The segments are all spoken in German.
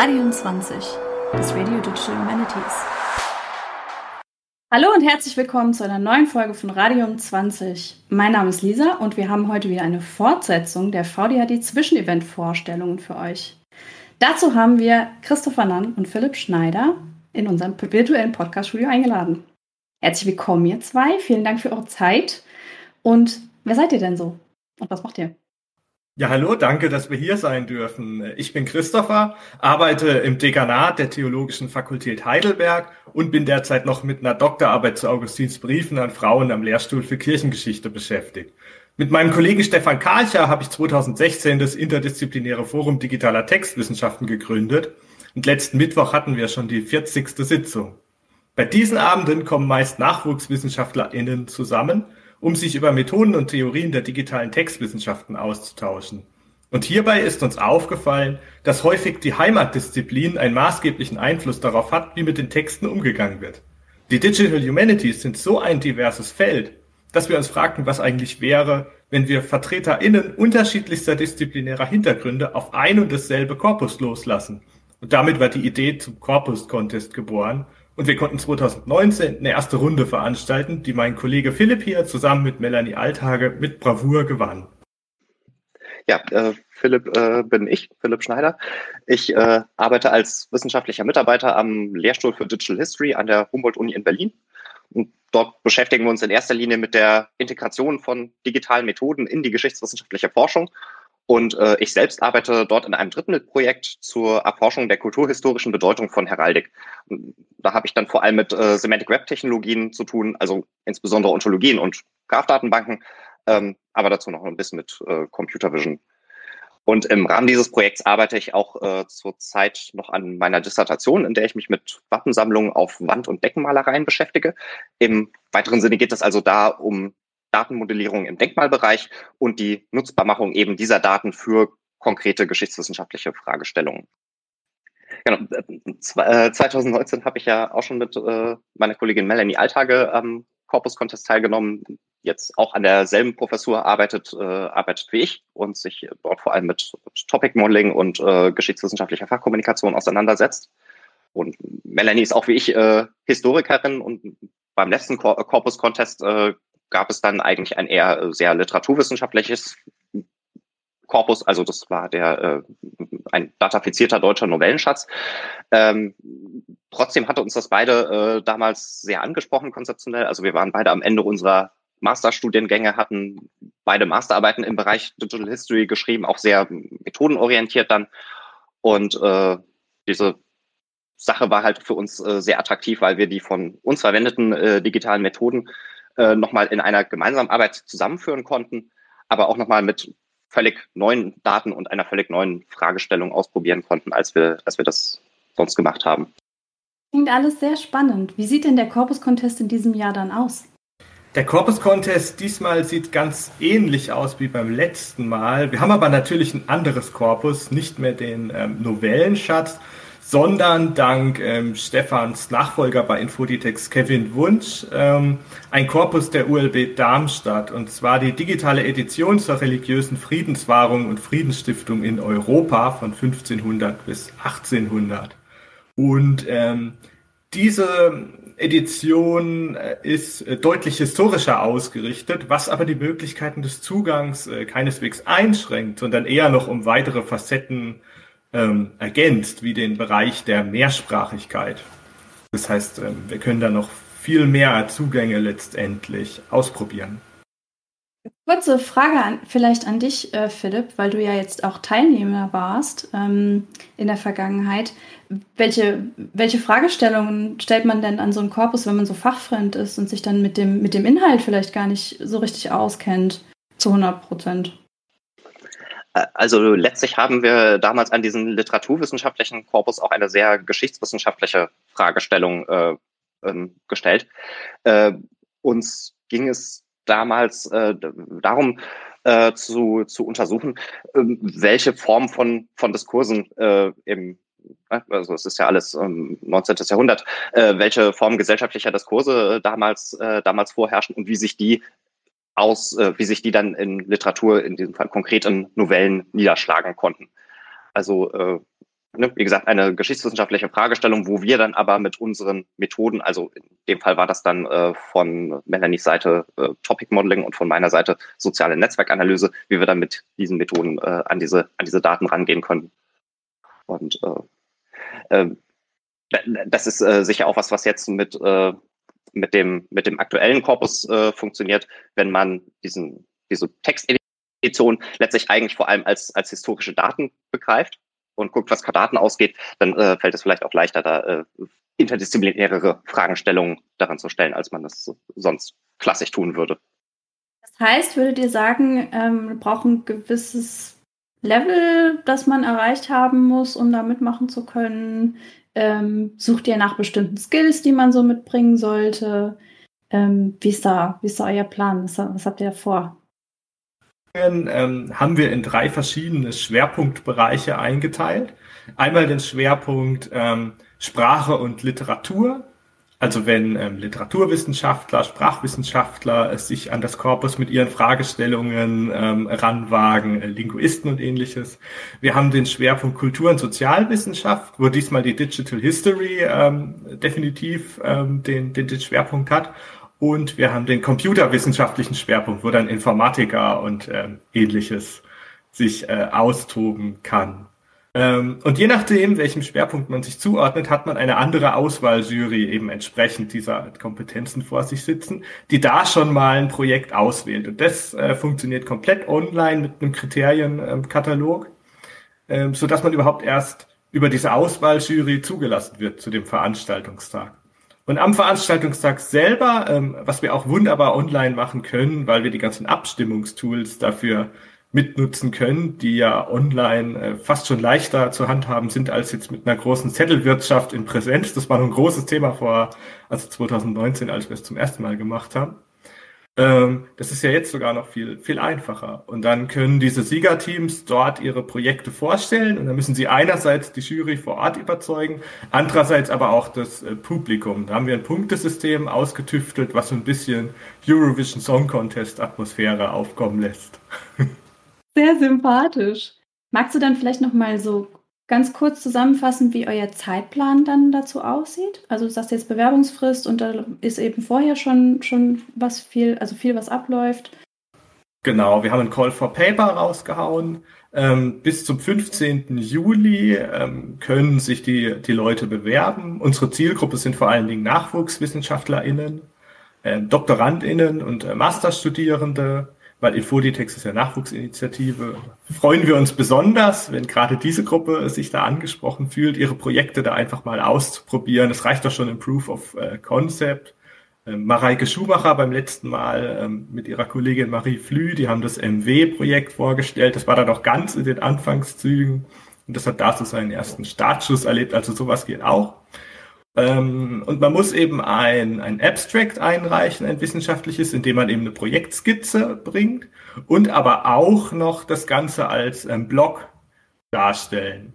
Radium 20, das Radio Digital Humanities. Hallo und herzlich willkommen zu einer neuen Folge von Radium 20. Mein Name ist Lisa und wir haben heute wieder eine Fortsetzung der VDHD Zwischenevent-Vorstellungen für euch. Dazu haben wir Christopher Nann und Philipp Schneider in unserem virtuellen Podcast-Studio eingeladen. Herzlich willkommen, ihr zwei. Vielen Dank für eure Zeit. Und wer seid ihr denn so? Und was macht ihr? Ja, hallo, danke, dass wir hier sein dürfen. Ich bin Christopher, arbeite im Dekanat der Theologischen Fakultät Heidelberg und bin derzeit noch mit einer Doktorarbeit zu Augustins Briefen an Frauen am Lehrstuhl für Kirchengeschichte beschäftigt. Mit meinem Kollegen Stefan Karcher habe ich 2016 das interdisziplinäre Forum digitaler Textwissenschaften gegründet und letzten Mittwoch hatten wir schon die 40. Sitzung. Bei diesen Abenden kommen meist NachwuchswissenschaftlerInnen zusammen um sich über Methoden und Theorien der digitalen Textwissenschaften auszutauschen. Und hierbei ist uns aufgefallen, dass häufig die Heimatdisziplin einen maßgeblichen Einfluss darauf hat, wie mit den Texten umgegangen wird. Die Digital Humanities sind so ein diverses Feld, dass wir uns fragten, was eigentlich wäre, wenn wir VertreterInnen unterschiedlichster disziplinärer Hintergründe auf ein und dasselbe Korpus loslassen. Und damit war die Idee zum Corpus Contest geboren, und wir konnten 2019 eine erste Runde veranstalten, die mein Kollege Philipp hier zusammen mit Melanie Alltage mit Bravour gewann. Ja, äh, Philipp äh, bin ich, Philipp Schneider. Ich äh, arbeite als wissenschaftlicher Mitarbeiter am Lehrstuhl für Digital History an der Humboldt-Uni in Berlin. Und dort beschäftigen wir uns in erster Linie mit der Integration von digitalen Methoden in die geschichtswissenschaftliche Forschung und äh, ich selbst arbeite dort in einem Drittmittelprojekt zur Erforschung der kulturhistorischen Bedeutung von Heraldik. Da habe ich dann vor allem mit äh, Semantic Web Technologien zu tun, also insbesondere Ontologien und Graph-Datenbanken, ähm, aber dazu noch ein bisschen mit äh, Computer Vision. Und im Rahmen dieses Projekts arbeite ich auch äh, zurzeit noch an meiner Dissertation, in der ich mich mit Wappensammlungen auf Wand- und Deckenmalereien beschäftige. Im weiteren Sinne geht es also da um Datenmodellierung im Denkmalbereich und die Nutzbarmachung eben dieser Daten für konkrete geschichtswissenschaftliche Fragestellungen. Genau. 2019 äh, habe ich ja auch schon mit äh, meiner Kollegin Melanie Alltage am Corpus Contest teilgenommen, jetzt auch an derselben Professur arbeitet, äh, arbeitet wie ich und sich dort vor allem mit Topic Modeling und geschichtswissenschaftlicher Fachkommunikation auseinandersetzt. Und Melanie ist auch wie ich Historikerin und beim letzten Corpus Contest gab es dann eigentlich ein eher äh, sehr literaturwissenschaftliches Korpus, also das war der äh, ein datafizierter deutscher Novellenschatz. Ähm, trotzdem hatte uns das beide äh, damals sehr angesprochen konzeptionell. Also wir waren beide am Ende unserer Masterstudiengänge, hatten beide Masterarbeiten im Bereich Digital History geschrieben, auch sehr methodenorientiert dann. Und äh, diese Sache war halt für uns äh, sehr attraktiv, weil wir die von uns verwendeten äh, digitalen Methoden äh, nochmal in einer gemeinsamen Arbeit zusammenführen konnten, aber auch nochmal mit völlig neuen Daten und einer völlig neuen Fragestellung ausprobieren konnten, als wir, als wir das sonst gemacht haben. Klingt alles sehr spannend. Wie sieht denn der Corpus Contest in diesem Jahr dann aus? Der Corpus Contest diesmal sieht ganz ähnlich aus wie beim letzten Mal. Wir haben aber natürlich ein anderes Korpus, nicht mehr den ähm, Novellenschatz, sondern dank ähm, Stefans Nachfolger bei Infoditex Kevin Wunsch ähm, ein Korpus der ULB Darmstadt und zwar die digitale Edition zur religiösen Friedenswahrung und Friedensstiftung in Europa von 1500 bis 1800. Und ähm, diese Edition äh, ist äh, deutlich historischer ausgerichtet, was aber die Möglichkeiten des Zugangs äh, keineswegs einschränkt, sondern eher noch um weitere Facetten ähm, ergänzt, wie den Bereich der Mehrsprachigkeit. Das heißt, ähm, wir können da noch viel mehr Zugänge letztendlich ausprobieren. Kurze Frage an, vielleicht an dich, äh, Philipp, weil du ja jetzt auch Teilnehmer warst ähm, in der Vergangenheit. Welche, welche Fragestellungen stellt man denn an so einen Korpus, wenn man so fachfremd ist und sich dann mit dem, mit dem Inhalt vielleicht gar nicht so richtig auskennt, zu 100 Prozent? Also letztlich haben wir damals an diesen literaturwissenschaftlichen Korpus auch eine sehr geschichtswissenschaftliche Fragestellung äh, ähm, gestellt. Äh, uns ging es damals äh, darum, äh, zu, zu untersuchen, äh, welche Form von, von Diskursen äh, im äh, also es ist ja alles ähm, 19. Jahrhundert, äh, welche Form gesellschaftlicher Diskurse äh, damals, äh, damals vorherrschen und wie sich die aus, äh, wie sich die dann in Literatur, in diesem Fall konkret in Novellen niederschlagen konnten. Also äh, ne, wie gesagt, eine geschichtswissenschaftliche Fragestellung, wo wir dann aber mit unseren Methoden, also in dem Fall war das dann äh, von Melanies Seite äh, Topic Modeling und von meiner Seite soziale Netzwerkanalyse, wie wir dann mit diesen Methoden äh, an diese an diese Daten rangehen können. Und äh, äh, das ist äh, sicher auch was, was jetzt mit äh, mit dem mit dem aktuellen Korpus äh, funktioniert, wenn man diesen diese Textedition letztlich eigentlich vor allem als als historische Daten begreift und guckt, was Daten ausgeht, dann äh, fällt es vielleicht auch leichter, da äh, interdisziplinärere Fragestellungen daran zu stellen, als man das sonst klassisch tun würde. Das heißt, würdet ihr sagen, ähm, wir brauchen ein gewisses Level, das man erreicht haben muss, um da mitmachen zu können? Ähm, sucht ihr nach bestimmten Skills, die man so mitbringen sollte? Ähm, wie, ist da, wie ist da euer Plan? Was, was habt ihr vor? ähm, haben wir in drei verschiedene Schwerpunktbereiche eingeteilt. Einmal den Schwerpunkt ähm, Sprache und Literatur. Also wenn ähm, Literaturwissenschaftler, Sprachwissenschaftler äh, sich an das Korpus mit ihren Fragestellungen ähm, ranwagen, äh, Linguisten und ähnliches. Wir haben den Schwerpunkt Kultur- und Sozialwissenschaft, wo diesmal die Digital History ähm, definitiv ähm, den, den, den Schwerpunkt hat. Und wir haben den computerwissenschaftlichen Schwerpunkt, wo dann Informatiker und ähm, ähnliches sich äh, austoben kann. Ähm, und je nachdem, welchem Schwerpunkt man sich zuordnet, hat man eine andere Auswahljury eben entsprechend dieser Kompetenzen vor sich sitzen, die da schon mal ein Projekt auswählt. Und das äh, funktioniert komplett online mit einem Kriterienkatalog, äh, so dass man überhaupt erst über diese Auswahljury zugelassen wird zu dem Veranstaltungstag. Und am Veranstaltungstag selber, ähm, was wir auch wunderbar online machen können, weil wir die ganzen Abstimmungstools dafür mitnutzen können, die ja online äh, fast schon leichter zu handhaben sind als jetzt mit einer großen Zettelwirtschaft in Präsenz. Das war ein großes Thema vor, also 2019, als wir es zum ersten Mal gemacht haben. Ähm, das ist ja jetzt sogar noch viel, viel einfacher. Und dann können diese Siegerteams dort ihre Projekte vorstellen und dann müssen sie einerseits die Jury vor Ort überzeugen, andererseits aber auch das äh, Publikum. Da haben wir ein Punktesystem ausgetüftelt, was so ein bisschen Eurovision Song Contest Atmosphäre aufkommen lässt. Sehr sympathisch. Magst du dann vielleicht noch mal so ganz kurz zusammenfassen, wie euer Zeitplan dann dazu aussieht? Also du sagst jetzt Bewerbungsfrist und da ist eben vorher schon, schon was viel, also viel, was abläuft. Genau, wir haben ein Call for Paper rausgehauen. Ähm, bis zum 15. Juli ähm, können sich die, die Leute bewerben. Unsere Zielgruppe sind vor allen Dingen NachwuchswissenschaftlerInnen, äh, DoktorandInnen und äh, Masterstudierende weil Infoditex ist ja Nachwuchsinitiative, freuen wir uns besonders, wenn gerade diese Gruppe sich da angesprochen fühlt, ihre Projekte da einfach mal auszuprobieren. Es reicht doch schon im Proof of äh, Concept. Ähm, Mareike Schumacher beim letzten Mal ähm, mit ihrer Kollegin Marie Flü, die haben das MW-Projekt vorgestellt. Das war da noch ganz in den Anfangszügen und das hat da so seinen ersten Startschuss erlebt. Also sowas geht auch. Ähm, und man muss eben ein, ein Abstract einreichen, ein wissenschaftliches, in dem man eben eine Projektskizze bringt und aber auch noch das Ganze als ähm, Blog darstellen.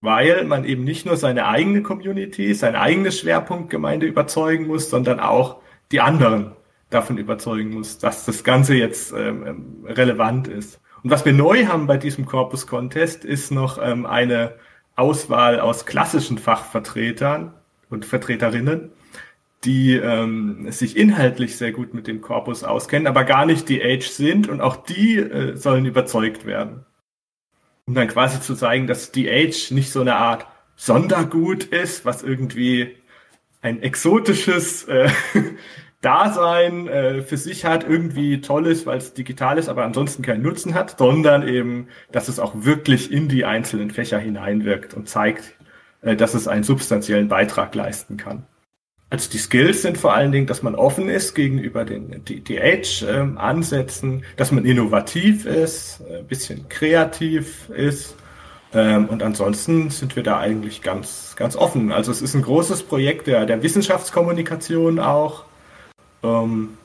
Weil man eben nicht nur seine eigene Community, seine eigene Schwerpunktgemeinde überzeugen muss, sondern auch die anderen davon überzeugen muss, dass das Ganze jetzt ähm, ähm relevant ist. Und was wir neu haben bei diesem Corpus Contest ist noch ähm, eine Auswahl aus klassischen Fachvertretern, und Vertreterinnen, die ähm, sich inhaltlich sehr gut mit dem Korpus auskennen, aber gar nicht die Age sind und auch die äh, sollen überzeugt werden. Um dann quasi zu zeigen, dass die Age nicht so eine Art Sondergut ist, was irgendwie ein exotisches äh, Dasein äh, für sich hat, irgendwie toll ist, weil es digital ist, aber ansonsten keinen Nutzen hat, sondern eben, dass es auch wirklich in die einzelnen Fächer hineinwirkt und zeigt, dass es einen substanziellen Beitrag leisten kann. Also die Skills sind vor allen Dingen, dass man offen ist gegenüber den DH-Ansätzen, ähm, dass man innovativ ist, ein bisschen kreativ ist. Ähm, und ansonsten sind wir da eigentlich ganz, ganz offen. Also es ist ein großes Projekt der, der Wissenschaftskommunikation auch. Ähm,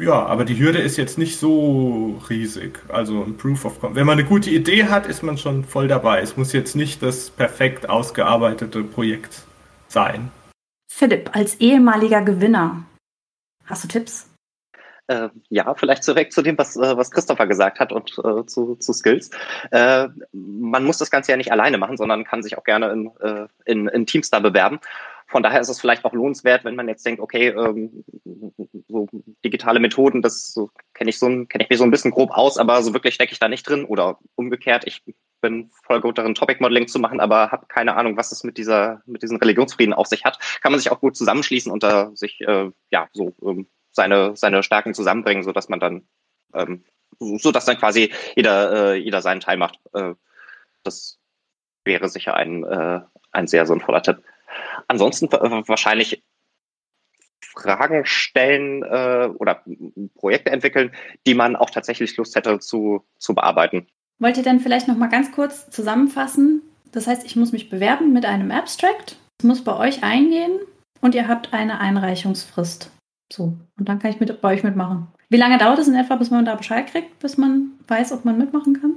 ja, aber die Hürde ist jetzt nicht so riesig. Also ein Proof of Wenn man eine gute Idee hat, ist man schon voll dabei. Es muss jetzt nicht das perfekt ausgearbeitete Projekt sein. Philipp, als ehemaliger Gewinner, hast du Tipps? Äh, ja, vielleicht zurück zu dem, was, äh, was Christopher gesagt hat und äh, zu, zu Skills. Äh, man muss das Ganze ja nicht alleine machen, sondern kann sich auch gerne in, äh, in, in Teams da bewerben. Von daher ist es vielleicht auch lohnenswert, wenn man jetzt denkt, okay, ähm, so digitale Methoden, das so, kenne ich so kenne ich mir so ein bisschen grob aus, aber so wirklich stecke ich da nicht drin. Oder umgekehrt, ich bin voll gut darin, Topic Modeling zu machen, aber habe keine Ahnung, was es mit dieser, mit diesen Religionsfrieden auf sich hat. Kann man sich auch gut zusammenschließen und da sich äh, ja so ähm, seine, seine Stärken zusammenbringen, so dass man dann, ähm, so dass dann quasi jeder, äh, jeder seinen Teil macht. Äh, das wäre sicher ein, äh, ein sehr sinnvoller Tipp. Ansonsten äh, wahrscheinlich Fragen stellen äh, oder Projekte entwickeln, die man auch tatsächlich Lust hätte zu, zu bearbeiten. Wollt ihr denn vielleicht noch mal ganz kurz zusammenfassen? Das heißt, ich muss mich bewerben mit einem Abstract, es muss bei euch eingehen und ihr habt eine Einreichungsfrist. So, und dann kann ich mit, bei euch mitmachen. Wie lange dauert es in etwa, bis man da Bescheid kriegt, bis man weiß, ob man mitmachen kann?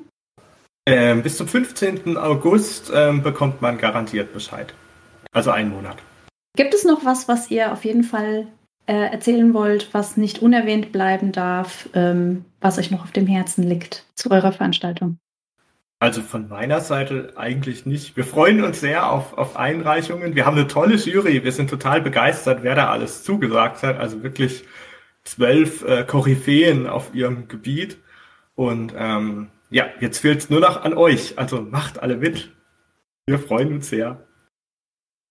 Ähm, bis zum 15. August ähm, bekommt man garantiert Bescheid. Also einen Monat. Gibt es noch was, was ihr auf jeden Fall äh, erzählen wollt, was nicht unerwähnt bleiben darf, ähm, was euch noch auf dem Herzen liegt zu eurer Veranstaltung? Also von meiner Seite eigentlich nicht. Wir freuen uns sehr auf, auf Einreichungen. Wir haben eine tolle Jury. Wir sind total begeistert, wer da alles zugesagt hat. Also wirklich zwölf äh, Koryphäen auf ihrem Gebiet. Und ähm, ja, jetzt fehlt es nur noch an euch. Also macht alle mit. Wir freuen uns sehr.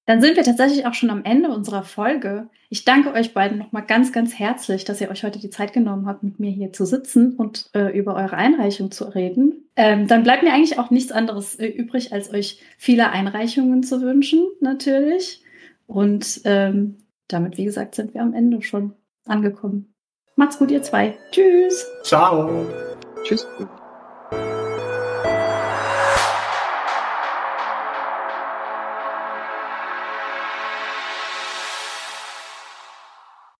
Dann sind wir tatsächlich auch schon am Ende unserer Folge. Ich danke euch beiden nochmal ganz, ganz herzlich, dass ihr euch heute die Zeit genommen habt, mit mir hier zu sitzen und äh, über eure Einreichung zu reden. Ähm, dann bleibt mir eigentlich auch nichts anderes äh, übrig, als euch viele Einreichungen zu wünschen, natürlich. Und ähm, damit, wie gesagt, sind wir am Ende schon angekommen. Macht's gut, ihr zwei. Tschüss. Ciao. Tschüss.